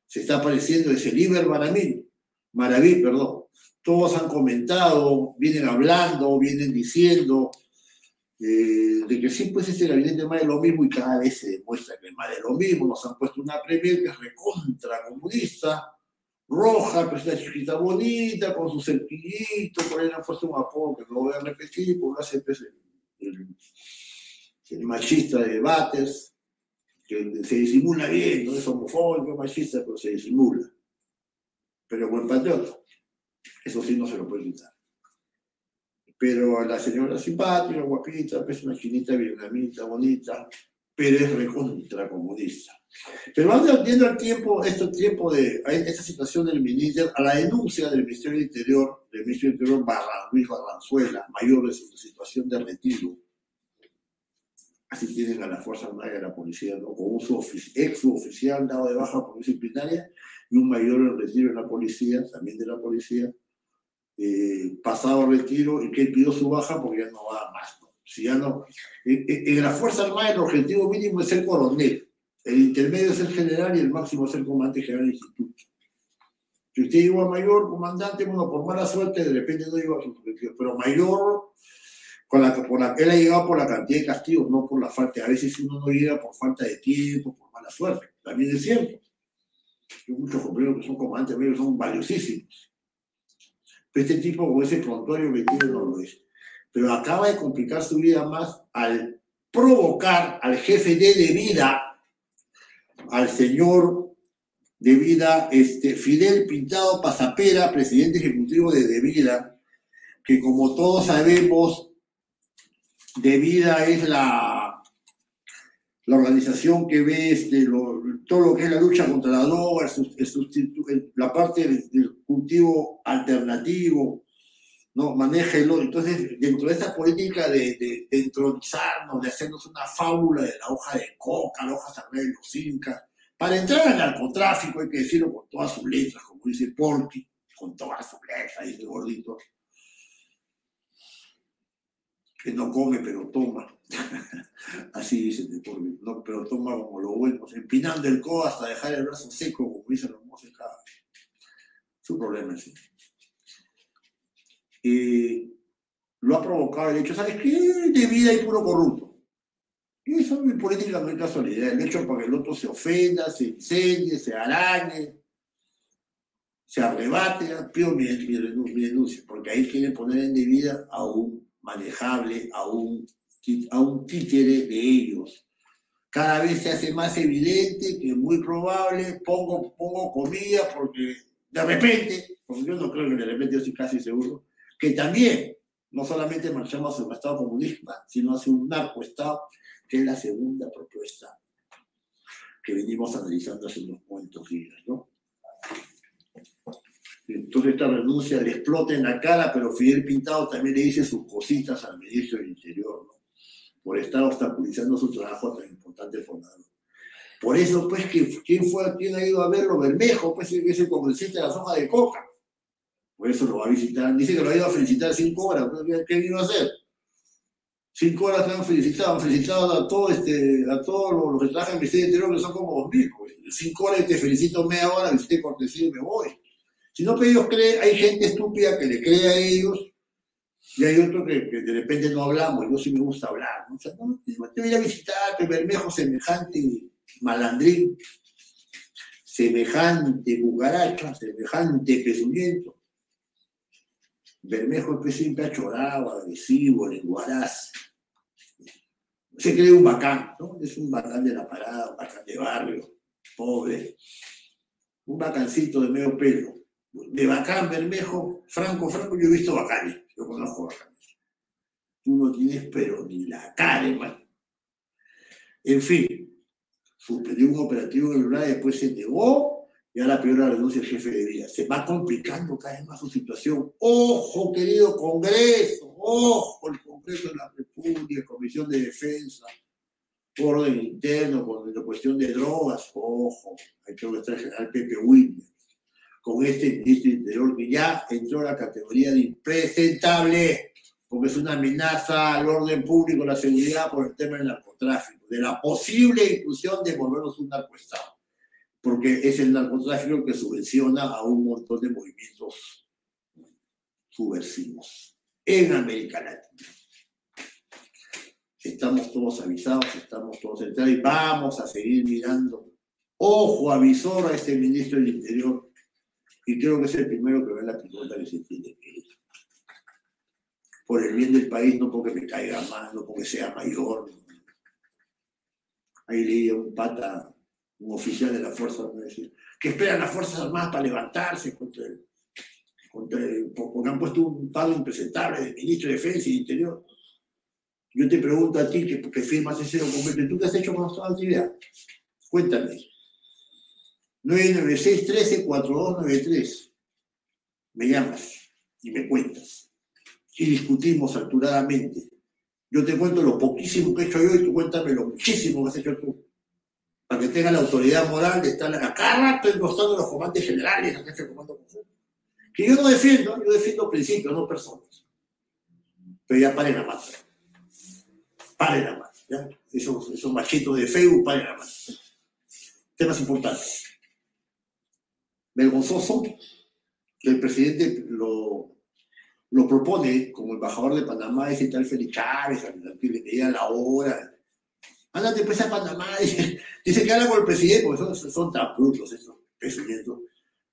[SPEAKER 4] Se está apareciendo ese Liber Maraví, Maraví, perdón. Todos han comentado, vienen hablando, vienen diciendo, eh, de que sí, pues este gabinete es más de lo mismo y cada vez se demuestra que es más de lo mismo. Nos han puesto una premier que es recontra comunista, roja, pero es una chiquita bonita, con su cerquillito, por ahí le han un apodo que no voy a repetir, porque hace el, el, machista de debates, que se disimula bien, no es homofóbico, machista, pero se disimula. Pero buen patriota. Eso sí no se lo puede quitar. Pero la señora simpática, guapita, es una chinita vietnamita, bonita, pero es recontra comunista. Pero vamos viendo el tiempo, este tiempo de esta situación del ministro, a la denuncia del Ministerio del Interior, del Ministerio del Interior Barra, Luis Barranzuela, mayor de su situación de retiro. Así tienen a la Fuerza Armada y a la policía, ¿no? con un ex suboficial dado de baja por disciplinaria y un mayor en retiro en la policía, también de la policía, eh, pasado retiro y que él pidió su baja porque ya no va más. Si ya no, en, la Fuerza Armada el objetivo mínimo es ser coronel, el intermedio es el general y el máximo es el comandante general del instituto. Si usted llegó a mayor, comandante, bueno, por mala suerte, de repente no llegó a su objetivo, pero mayor, con la, la, él ha llegado por la cantidad de castigos, no por la falta. A veces uno no llega por falta de tiempo, por mala suerte. También es cierto. Hay muchos compañeros que son comandantes son valiosísimos este tipo con ese prontuario que tiene no lo es. Pero acaba de complicar su vida más al provocar al jefe de de vida, al señor de vida, este, Fidel Pintado Pasapera, presidente ejecutivo de De Vida, que como todos sabemos, De Vida es la, la organización que ve este, todo lo que es la lucha contra la droga, la parte del, cultivo alternativo, ¿no? maneja el Entonces, dentro de esta política de, de, de, entronizarnos, de hacernos una fábula de la hoja de coca, la hoja sagrada de los incas, para entrar al narcotráfico, hay que decirlo con todas sus letras, como dice Porky, con todas sus letras, dice gordito, que no come pero toma. (laughs) Así dice por no, pero toma como lo bueno, empinando el codo hasta dejar el brazo seco, como dicen los músicos. Su problema es Y lo ha provocado el hecho, ¿sabes qué? De vida y puro corrupto. Eso en política no hay casualidad. El hecho para que el otro se ofenda, se incendie, se arañe, se arrebate, pido mi, mi, denuncia, porque ahí quieren poner en vida a un manejable a un, a un títere de ellos. Cada vez se hace más evidente que es muy probable, pongo, pongo comillas porque de repente, porque yo no creo que de repente yo estoy casi seguro, que también no solamente marchamos hacia un Estado comunista, sino hacia un narcoestado, que es la segunda propuesta que venimos analizando hace unos cuantos días, ¿no? Entonces esta renuncia le explota en la cara, pero Fidel Pintado también le dice sus cositas al ministro del Interior. Por estar obstaculizando su trabajo tan importante fundador. Por eso, pues, ¿quién, fue, quién ha ido a verlo? Bermejo, pues, es el congresista de la zona de coca. Por eso lo va a visitar. Dice que lo ha ido a felicitar cinco horas. ¿Qué vino a hacer? Cinco horas han felicitado, han felicitado a, todo este, a todos los, que trabajan en el Ministerio Interior, que son como dos mil. Pues. Cinco horas te felicito media hora, visité cortesía y me voy. Si no, ellos creen, hay gente estúpida que le cree a ellos Y hay otro que, de repente no hablamos, yo sí me gusta hablar. te voy a visitar, Bermejo semejante malandrín, semejante cucaracha, semejante pezuñento. Bermejo que siempre ha chorado, agresivo, lenguaraz. Se cree un bacán, ¿no? Es un bacán de la parada, un bacán de barrio, pobre. Un bacancito de medio pelo. De bacán, Bermejo, Franco, Franco, yo he visto bacanes, yo conozco bacanes. Tú no tienes, pero ni la cara, hermano. En fin, suspendió un operativo en el lugar, después se negó y ahora peor la renuncia el jefe de día. Se va complicando cada vez más su situación. Ojo, querido Congreso, ojo, el Congreso de la República, Comisión de Defensa, orden interno, con la cuestión de drogas, ojo, hay que estar general Pepe Williams, con este ministro interior que ya entró a la categoría de impresentable, porque es una amenaza al orden público, la seguridad por el tema del narcotráfico, de la posible inclusión de volvernos un narcoestado porque es el narcotráfico que subvenciona a un montón de movimientos subversivos en América Latina. Estamos todos avisados, estamos todos enterados y vamos a seguir mirando. Ojo, avisor a este ministro del Interior, y creo que es el primero que ve la pregunta que se tiene. Por el bien del país, no porque me caiga más, no porque sea mayor. Ahí leía un pata un oficial de la Fuerza Armadas, que esperan las Fuerzas Armadas para levantarse contra el, contra porque han puesto un palo impresentable de ministro de Defensa y de Interior. Yo te pregunto a ti, que, que firmas ese documento, ¿tú qué has hecho con esta actividad? Cuéntame. 996-13-4293. Me llamas y me cuentas. Y discutimos alturadamente. Yo te cuento lo poquísimo que he hecho yo y tú cuéntame lo muchísimo que has hecho tú para que tenga la autoridad moral de estar acá rato enrostando los comandos generales, a jefe de comando. Que yo no defiendo, yo defiendo principios, no personas. Pero ya paren la mata. Paren la mata. Esos, esos machitos de Facebook, paren la mata. Temas importantes. Vergonzoso que el presidente lo, lo propone como embajador de Panamá, ese tal Félix Chávez, que le pedía la hora, Ándate pues a Panamá, (laughs) dice, que habla con el presidente, porque son, son tan brutos estos presidentes.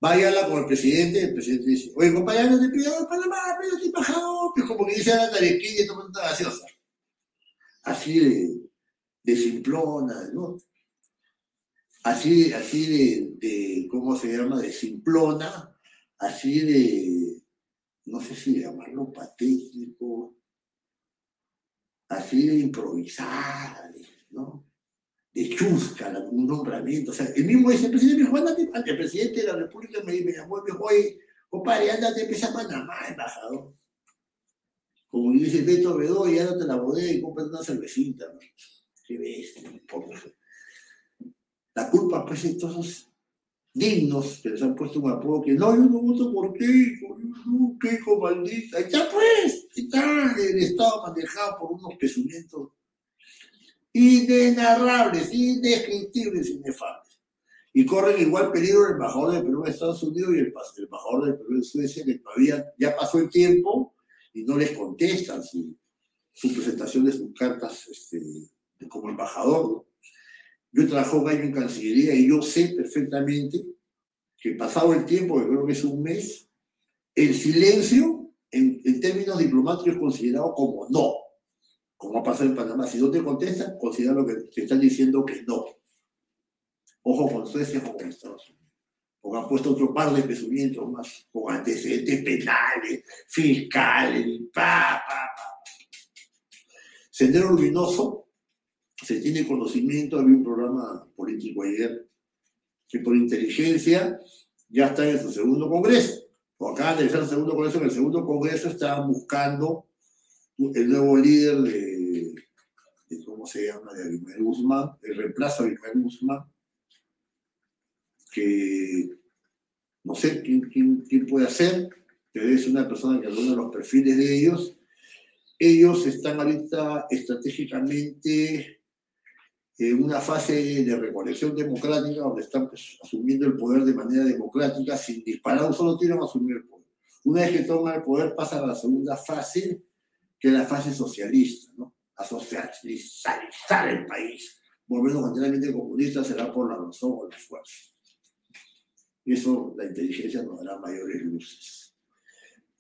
[SPEAKER 4] Vaya con el presidente, el presidente dice, oye compañero, te pido a Panamá, pero estoy bajado, pues como que dice a la tarequilla y toma una gaseosa. Así de, de simplona, ¿no? Así, así de, de, ¿cómo se llama? De simplona, así de, no sé si llamarlo patético, así de improvisada, ¿no? de chusca, un nombramiento. O sea, el mismo vicepresidente me dijo, andate, el presidente de la República me, me llamó me dijo, oye, compadre, andate, empieza a Panamá, embajador. Como dice Beto Bedoy, ándate a la bodega y compra una cervecita. ¿no? ¿Qué ves? La culpa, pues, todos dignos que les han puesto un apodo que no, yo no voto por qué, yo no, qué hijo maldita. Ya pues, está el Estado manejado por unos pesumientos inenarrables, indescriptibles, inefables. Y corren igual peligro el embajador de Perú en Estados Unidos y el, embajador de Perú en Suecia, que todavía ya pasó el tiempo y no les contestan su, su presentación de sus cartas este, como embajador. Yo trabajo un año en Cancillería y yo sé perfectamente que pasado el tiempo, que creo que es un mes, el silencio en, en términos diplomáticos es considerado como no como ha pasado en Panamá, si no te contestan, considera lo que te están diciendo que no. Ojo con Suecia, ojo con Estados Unidos. Porque han puesto otro par de pesumientos más, con antecedentes penales, fiscales, pa, pa, pa. Sendero Luminoso, se tiene conocimiento, había un programa político ayer, que por inteligencia ya está en su segundo congreso. O acaban de empezar el segundo congreso, en el segundo congreso estaban buscando el nuevo líder de, ¿cómo se llama?, de Abimael Guzmán, el reemplazo de Abimael Guzmán, que no sé quién, quién, puede hacer, pero es una persona que algunos de los perfiles de ellos, ellos están ahorita estratégicamente en una fase de recolección democrática donde están pues, asumiendo el poder de manera democrática sin disparar un solo tiro a asumir el poder. Una vez que toma el poder pasa a la segunda fase, que es la fase socialista, ¿no? A socializar el país. Volvernos enteramente comunistas será por la razón o la fuerza. Y eso, la inteligencia nos dará mayores luces.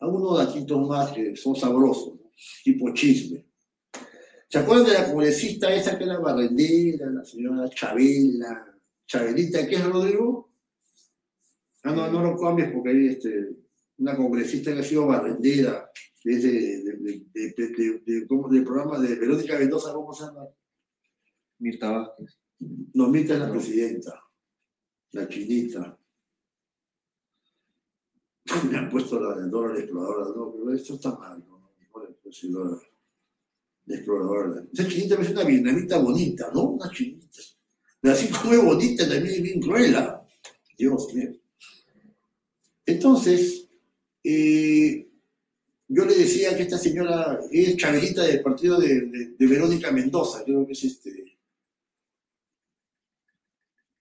[SPEAKER 4] Algunos datitos más que son sabrosos, ¿no? tipo chisme. ¿Se acuerdan de la congresista esa que era barrendera, la señora Chabela? Chabelita, ¿qué es Rodrigo? Ah, no, no lo cambies porque hay este, una congresista que ha sido barrendera, que es de, de, de, del programa de Verónica Mendoza, ¿cómo se llama?
[SPEAKER 2] Mirta Vázquez.
[SPEAKER 4] No, Mirta es la presidenta, la chinita. (laughs) Me han puesto la de Dora la exploradora, no, pero esto está mal, ¿no? No le puedo decir Dora la exploradora. Esa chinita es una vietnamita bonita, ¿no? Una chinita. Así como es bonita, también bien cruela. Dios mío. Entonces, eh, yo le decía que esta señora es chavista del partido de, de, de, Verónica Mendoza, creo que es este.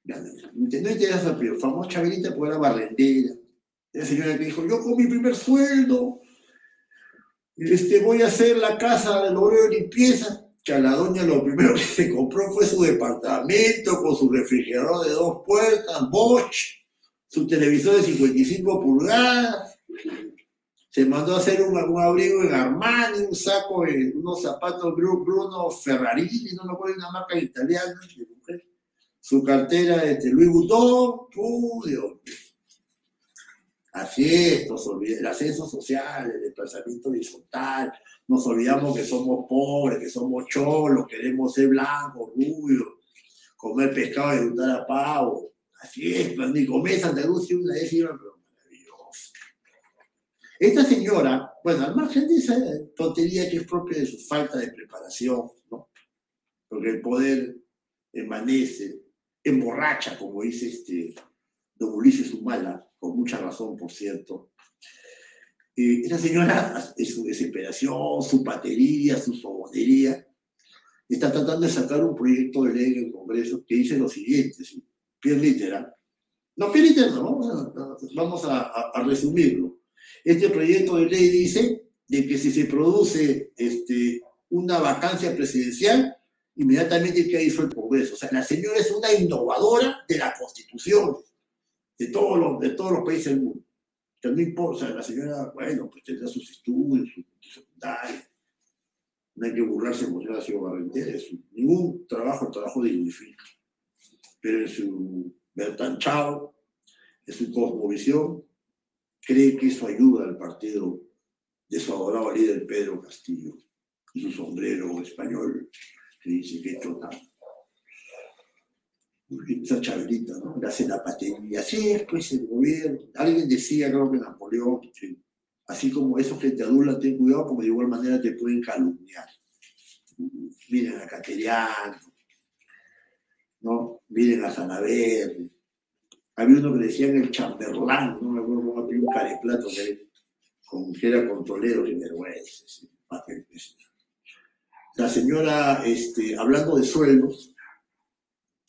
[SPEAKER 4] No interesa, pero famosa chavelita porque era barrendera. La señora que dijo, yo con mi primer sueldo este, voy a hacer la casa del obrero de limpieza. Que a la doña lo primero que se compró fue su departamento con su refrigerador de dos puertas, Bosch, su televisor de 55 pulgadas. Se mandó a hacer un, abrigo en Armani, un saco, de, unos zapatos Bruno Ferrarini, no me acuerdo, una marca italiana. Su cartera este, Louis Vuitton, ¡uh, Dios! Así es, nos olvidamos, el ascenso social, el desplazamiento horizontal, nos olvidamos que somos pobres, que somos cholos, queremos ser blancos, rubios, comer pescado y untar a pavo. Así es, cuando ni comer Santa Luz una vez iba, pero maravilloso. Esta señora, bueno, al margen de esa tontería que es propia de su falta de preparación, ¿no? Porque el poder emanece, emborracha, como dice este don Ulises Humala, con mucha razón, por cierto. Eh, esa señora, en su desesperación, su patería, su sobonería, está tratando de sacar un proyecto de ley en el Congreso que dice lo siguiente, ¿sí? bien literal. No, bien literal, no, vamos a, a, a, resumirlo. Este proyecto de ley dice de que si se produce este, una vacancia presidencial, inmediatamente que hizo el Congreso. O sea, la señora es una innovadora de la Constitución de todos los, de todos los países del mundo. Que no importa, la señora, bueno, pues tendrá sus estudios, su, su secundaria. No hay que burlarse como si ha sido barrentera. Ningún trabajo trabajo dignifica. Pero en su Bertanchao, en su cosmovisión, cree que eso ayuda al partido de su adorado líder Pedro Castillo y su sombrero español que dice que nada esa chavelita, ¿no? Le hace la patria. Así es, pues, el gobierno. Alguien decía, creo que Napoleón, que así como esos que te adulan, ten cuidado, como de igual manera te pueden calumniar. Miren a Cateriano, ¿no? Miren a Sanaverde. Había uno que decían el chamberlán, no me acuerdo cómo un careplato que, con, que era con Toledo y vergüenza. La señora, este, hablando de sueldos,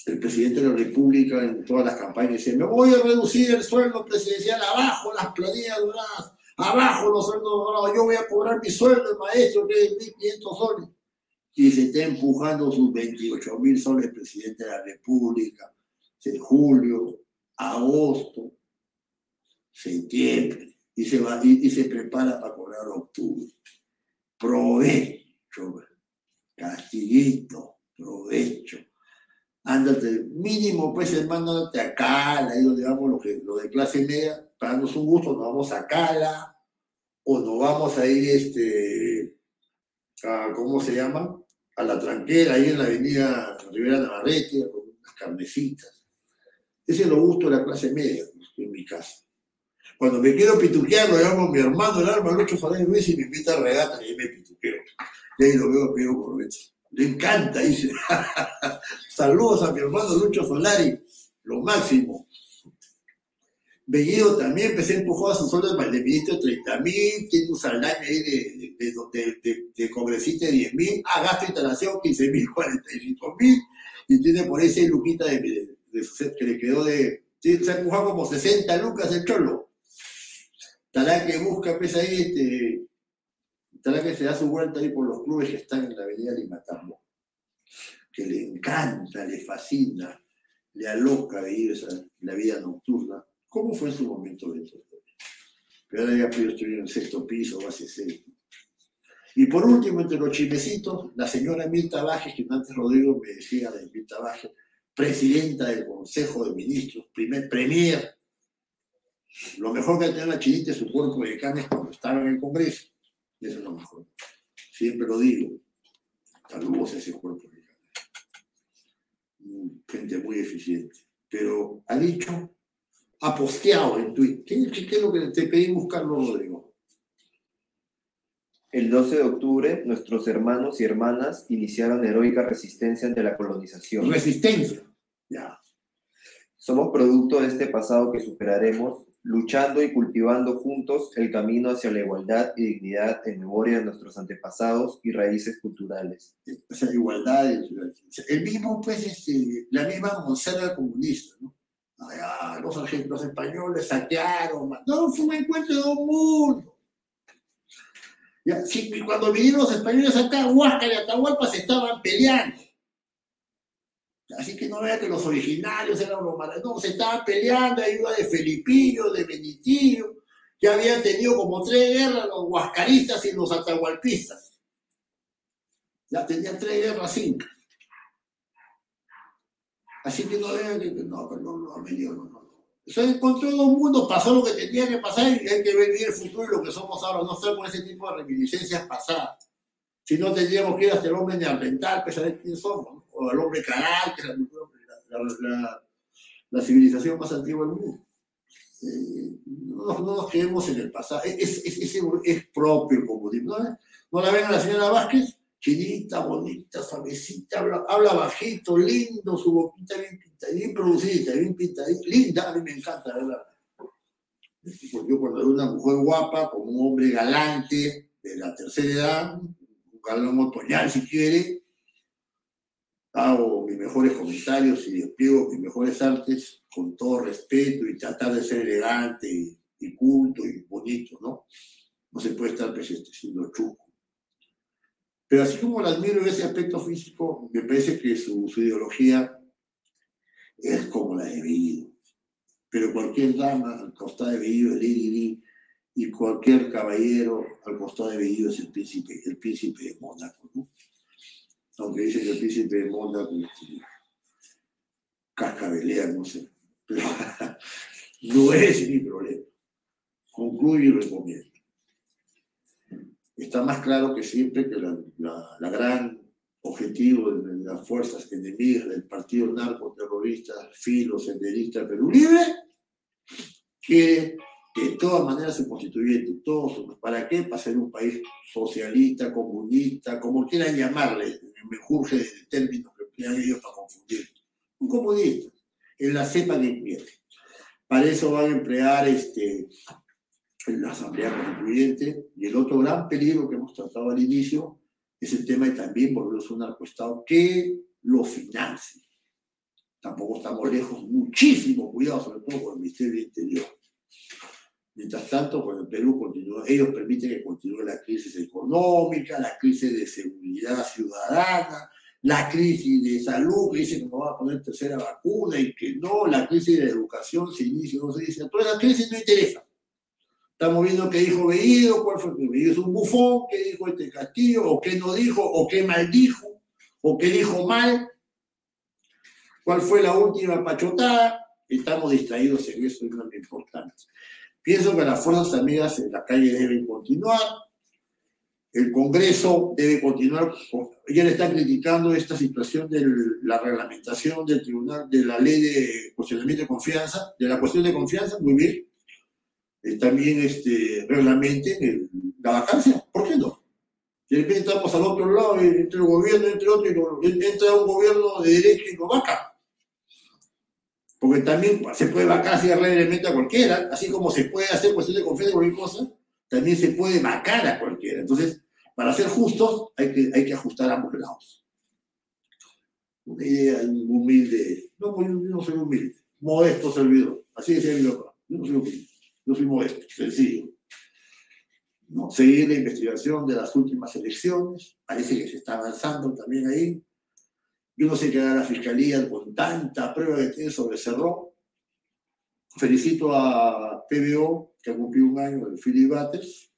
[SPEAKER 4] el presidente de la República en todas las campañas dice, me voy a reducir el sueldo presidencial abajo, las planillas doradas, abajo los sueldos dorados, yo voy a cobrar mi sueldo, el maestro, que es 1.500 soles. Y se está empujando sus 28 mil soles presidente de la República, en julio, agosto, septiembre, y se, va, y, y se prepara para cobrar octubre. Provecho, castiguito, provecho ándate, mínimo, pues hermano, ándate a Cala, ahí donde vamos los, que, lo de clase media, para darnos un gusto, nos vamos a Cala, o nos vamos a ir, este, a, ¿cómo se llama? A la tranquera, ahí en la avenida Rivera Navarrete, con unas carnecitas. Ese es lo gusto de la clase media, en mi casa. Cuando me quiero pituquear, lo llamo mi hermano, el arma Lucho Faray Luis, y me invita a regata, y ahí me pituqueo. Y ahí lo veo, pido por veces. Le encanta, dice. (laughs) Saludos a mi hermano Lucho Solari, lo máximo. Bellido también a empujar a su sueldo de ministro de 30 mil, tiene un salario de, de, de, de, congresista de 10 mil, a gasto de instalación 15 mil, (laughs) 45 mil, y tiene por ahí 6 luquitas de, de, que le quedó de. Se ha empujado como 60 lucas el cholo. Talá que busca, pues ahí, este, Talá que se da su vuelta ahí por los clubes que están en la avenida Limatambo, que le encanta, le fascina, le aloca vivir esa, la vida nocturna. ¿Cómo fue en su momento de Pero ahora ya pudo estudiar en el sexto piso, base seis. Y por último, entre los chimecitos, la señora Mirta Bajes, que antes Rodrigo me decía de Mirta Bajes, presidenta del Consejo de Ministros, primer premier. Lo mejor que tenía la chinita es su cuerpo de canes cuando estaba en el Congreso. Eso es lo mejor. Siempre lo digo. Saludos a ese cuerpo canes. Gente muy eficiente. Pero ha dicho, ha posteado en Twitter. ¿Qué, es lo que te pedí buscarlo, Rodrigo?
[SPEAKER 5] El 12 de octubre, nuestros hermanos y hermanas iniciaron heroica resistencia ante la colonización.
[SPEAKER 4] Resistencia. Ya.
[SPEAKER 5] Somos producto de este pasado que superaremos, luchando y cultivando juntos el camino hacia la igualdad y dignidad en memoria de nuestros antepasados y raíces culturales.
[SPEAKER 4] O sea, igualdad, el mismo, pues, este, la misma monserga comunista, ¿no? Ah, los, los españoles saquearon, no, fue un encuentro de un mundo cuando vinieron los españoles acá, Huasca y Atahualpa se estaban peleando. Así que no vea que los originarios eran los malos, no, se estaban peleando, ayuda de Felipillo, de Benitillo, que habían tenido como tres guerras los huascaristas y los atahualpistas. Ya tenían tres guerras cinco. Así que no vean que no, no, no, no, no, no se encontró dos mundos, pasó lo que tenía que pasar y hay que ver el futuro y lo que somos ahora, no estar con ese tipo de reminiscencias pasadas. Si no tendríamos que ir hasta el hombre neandertal, que saber quién somos, o el hombre es la, civilización más antigua del mundo. Eh, no, nos quedemos en el pasado, es, propio el comunismo. ¿no? ¿No la ven a la señora Vázquez? chinita, bonita, suavecita, habla, bajito, lindo, su boquita bien pintada, bien producida, bien pintada, linda, a mí me encanta, ¿verdad? Yo cuando veo una mujer guapa, como un hombre galante, de la tercera edad, un galán otoñal si quiere, hago mis mejores comentarios y despliego mis mejores artes con todo respeto y tratar de ser elegante y, culto y bonito, ¿no? No se puede estar pues, siendo chuco. Pero así como la admiro en ese aspecto físico, me parece que su, ideología es como la de Bellido. Pero cualquier dama al costado de Bellido es Lady y cualquier caballero al costado de Bellido es el príncipe, el príncipe de Mónaco. ¿no? Aunque dicen que el príncipe de Mónaco este, cascabelea, no sé. Pero (laughs) no es mi problema. Concluyo y recomiendo está más claro que siempre que la, gran objetivo de las fuerzas enemigas del partido narcoterrorista, filo, senderista Perú Libre, que de todas maneras se constituyente, todos, ¿para qué? Para ser un país socialista, comunista, como quieran llamarle, me urge de términos que emplean ellos para confundir. Un comunista, en la cepa de invierte. Para eso van a emplear este, la Asamblea Constituyente. Y el otro gran peligro que hemos tratado al inicio es el tema de también volverse un narcoestado que lo financie. Tampoco estamos lejos, muchísimo cuidado, sobre todo con el Ministerio del Interior. Mientras tanto, cuando el Perú continúa, ellos permiten que continúe la crisis económica, la crisis de seguridad ciudadana, la crisis de salud, que dicen que no va a poner tercera vacuna y que no, la crisis de educación se inicia, no se dice, toda esa crisis no interesa. Estamos viendo qué dijo Bellido, cuál fue Bellido es un bufón, qué dijo este Castillo, o qué no dijo, o qué mal dijo, o qué dijo mal. ¿Cuál fue la última pachotada? Estamos distraídos en eso, es lo importante. Pienso que las fuerzas amigas en la calle deben continuar. El Congreso debe continuar. Ya le está criticando esta situación de la reglamentación del Tribunal, de la ley de cuestionamiento de confianza, de la cuestión de confianza, muy bien eh, también este, reglamenten la vacancia. ¿Por qué no? De repente estamos al otro lado, entre el gobierno, entre otro, entra un gobierno de derecho y lo vaca. Porque también se puede vacar así a cualquiera, así como se puede hacer cuestión de confianza en cualquier cosa, también se puede vacar a cualquiera. Entonces, para ser justos, hay que, hay que ajustar ambos lados. Una idea humilde, no, yo no soy humilde, modesto servidor, así decía mi papá, yo no soy humilde. Yo soy modesto, sencillo. seguir la investigación de las últimas elecciones, parece que se está avanzando también ahí. Yo no sé qué hará la fiscalía con tanta prueba que tiene sobre Cerrón. Felicito a PBO, que ha cumplido un año, el Philip Bates,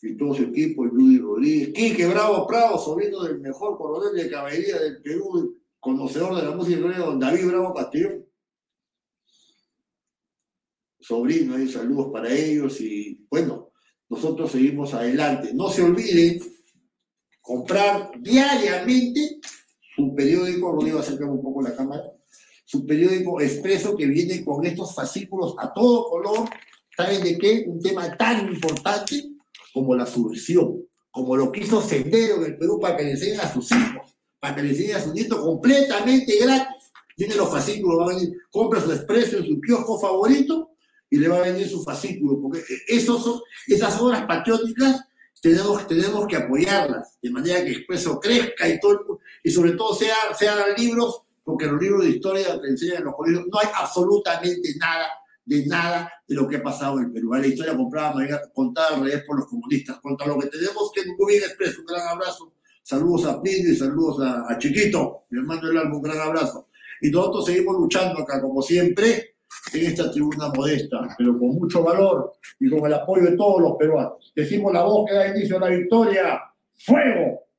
[SPEAKER 4] y todo su equipo, y Luis Rodríguez, Quique Bravo Prado, sobrino del mejor coronel de caballería del Perú, conocedor de la música don David Bravo Castellón. Sobrino, ahí saludos para ellos y bueno, nosotros seguimos adelante. No se olviden comprar diariamente su periódico, Rodrigo, acércame un poco la cámara, su periódico expreso que viene con estos fascículos a todo color. ¿Saben de qué? Un tema tan importante como la subversión, como lo que hizo Sendero en el Perú para que le enseñen a sus hijos, para que le enseñen a sus nietos completamente gratis. Tiene los fascículos, va a venir, compra su expreso en su kiosco favorito y le va a venir su fascículo, porque esos son, esas obras patrióticas tenemos, tenemos que apoyarlas, de manera que Expreso crezca y, todo, y sobre todo sea, sean libros, porque los libros de historia que enseñan en los colegios no hay absolutamente nada de nada de lo que ha pasado en Perú. La historia comprada, contada al revés por los comunistas. Contra lo que tenemos que muy bien expreso. Un gran abrazo. Saludos a Pino y saludos a, Chiquito, mi hermano del alma, un gran abrazo. Y nosotros seguimos luchando acá, como siempre, en esta tribuna modesta, pero con mucho valor y con el apoyo de todos los peruanos. Decimos la voz que da inicio a la victoria. ¡Fuego!